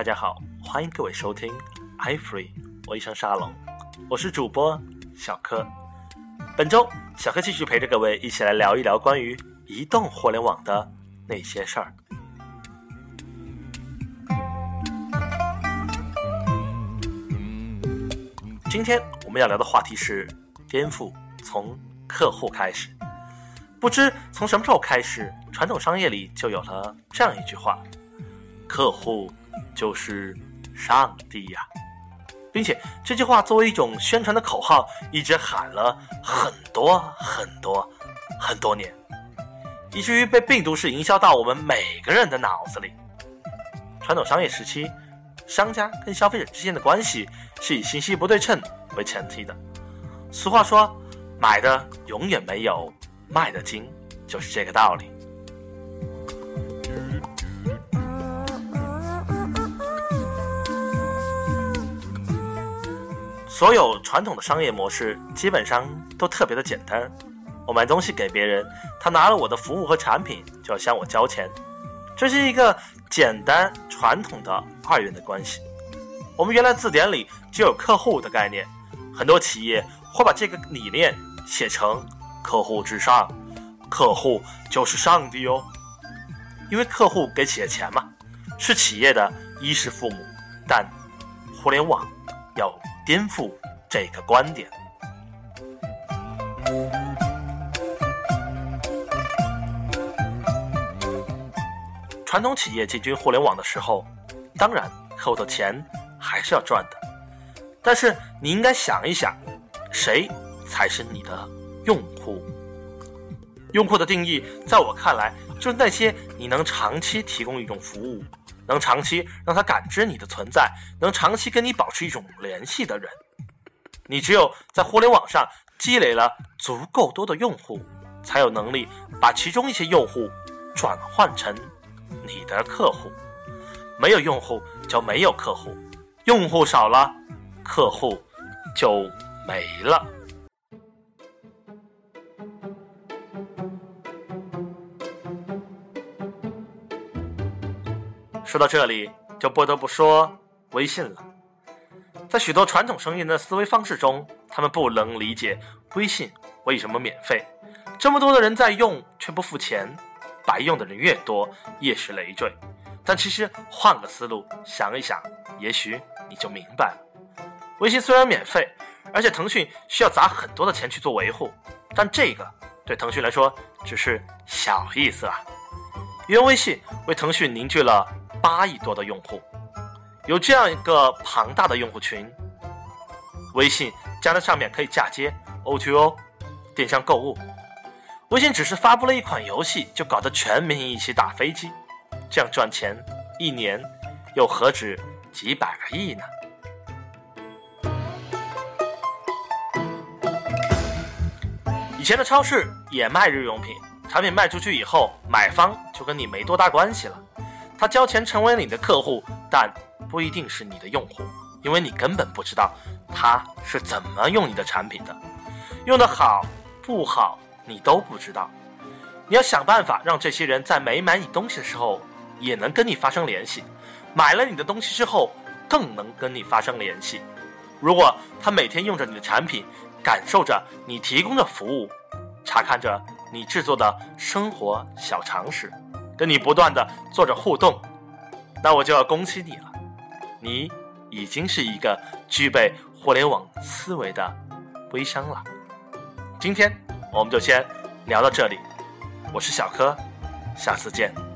大家好，欢迎各位收听 iFree 微商沙龙，我是主播小柯。本周小柯继续陪着各位一起来聊一聊关于移动互联网的那些事儿。今天我们要聊的话题是颠覆从客户开始。不知从什么时候开始，传统商业里就有了这样一句话：“客户就是上帝呀。”并且这句话作为一种宣传的口号，一直喊了很多很多很多年，以至于被病毒式营销到我们每个人的脑子里。传统商业时期，商家跟消费者之间的关系是以信息不对称为前提的。俗话说：“买的永远没有。”卖的精，就是这个道理。所有传统的商业模式基本上都特别的简单。我买东西给别人，他拿了我的服务和产品就要向我交钱，这是一个简单传统的二元的关系。我们原来字典里就有客户的概念，很多企业会把这个理念写成。客户至上，客户就是上帝哦，因为客户给企业钱嘛，是企业的衣食父母。但互联网要颠覆这个观点。传统企业进军互联网的时候，当然客户的钱还是要赚的，但是你应该想一想，谁才是你的？用户，用户的定义，在我看来，就是那些你能长期提供一种服务，能长期让他感知你的存在，能长期跟你保持一种联系的人。你只有在互联网上积累了足够多的用户，才有能力把其中一些用户转换成你的客户。没有用户就没有客户，用户少了，客户就没了。说到这里，就不得不说微信了。在许多传统生意人的思维方式中，他们不能理解微信为什么免费，这么多的人在用却不付钱，白用的人越多，越是累赘。但其实换个思路想一想，也许你就明白了。微信虽然免费，而且腾讯需要砸很多的钱去做维护，但这个对腾讯来说只是小意思啊。因为微信为腾讯凝聚了。八亿多的用户，有这样一个庞大的用户群，微信加在上面可以嫁接 O2O 电商购物。微信只是发布了一款游戏，就搞得全民一起打飞机，这样赚钱，一年又何止几百个亿呢？以前的超市也卖日用品，产品卖出去以后，买方就跟你没多大关系了。他交钱成为你的客户，但不一定是你的用户，因为你根本不知道他是怎么用你的产品的，用的好不好你都不知道。你要想办法让这些人在没买你东西的时候也能跟你发生联系，买了你的东西之后更能跟你发生联系。如果他每天用着你的产品，感受着你提供的服务，查看着你制作的生活小常识。跟你不断的做着互动，那我就要恭喜你了，你已经是一个具备互联网思维的微商了。今天我们就先聊到这里，我是小柯，下次见。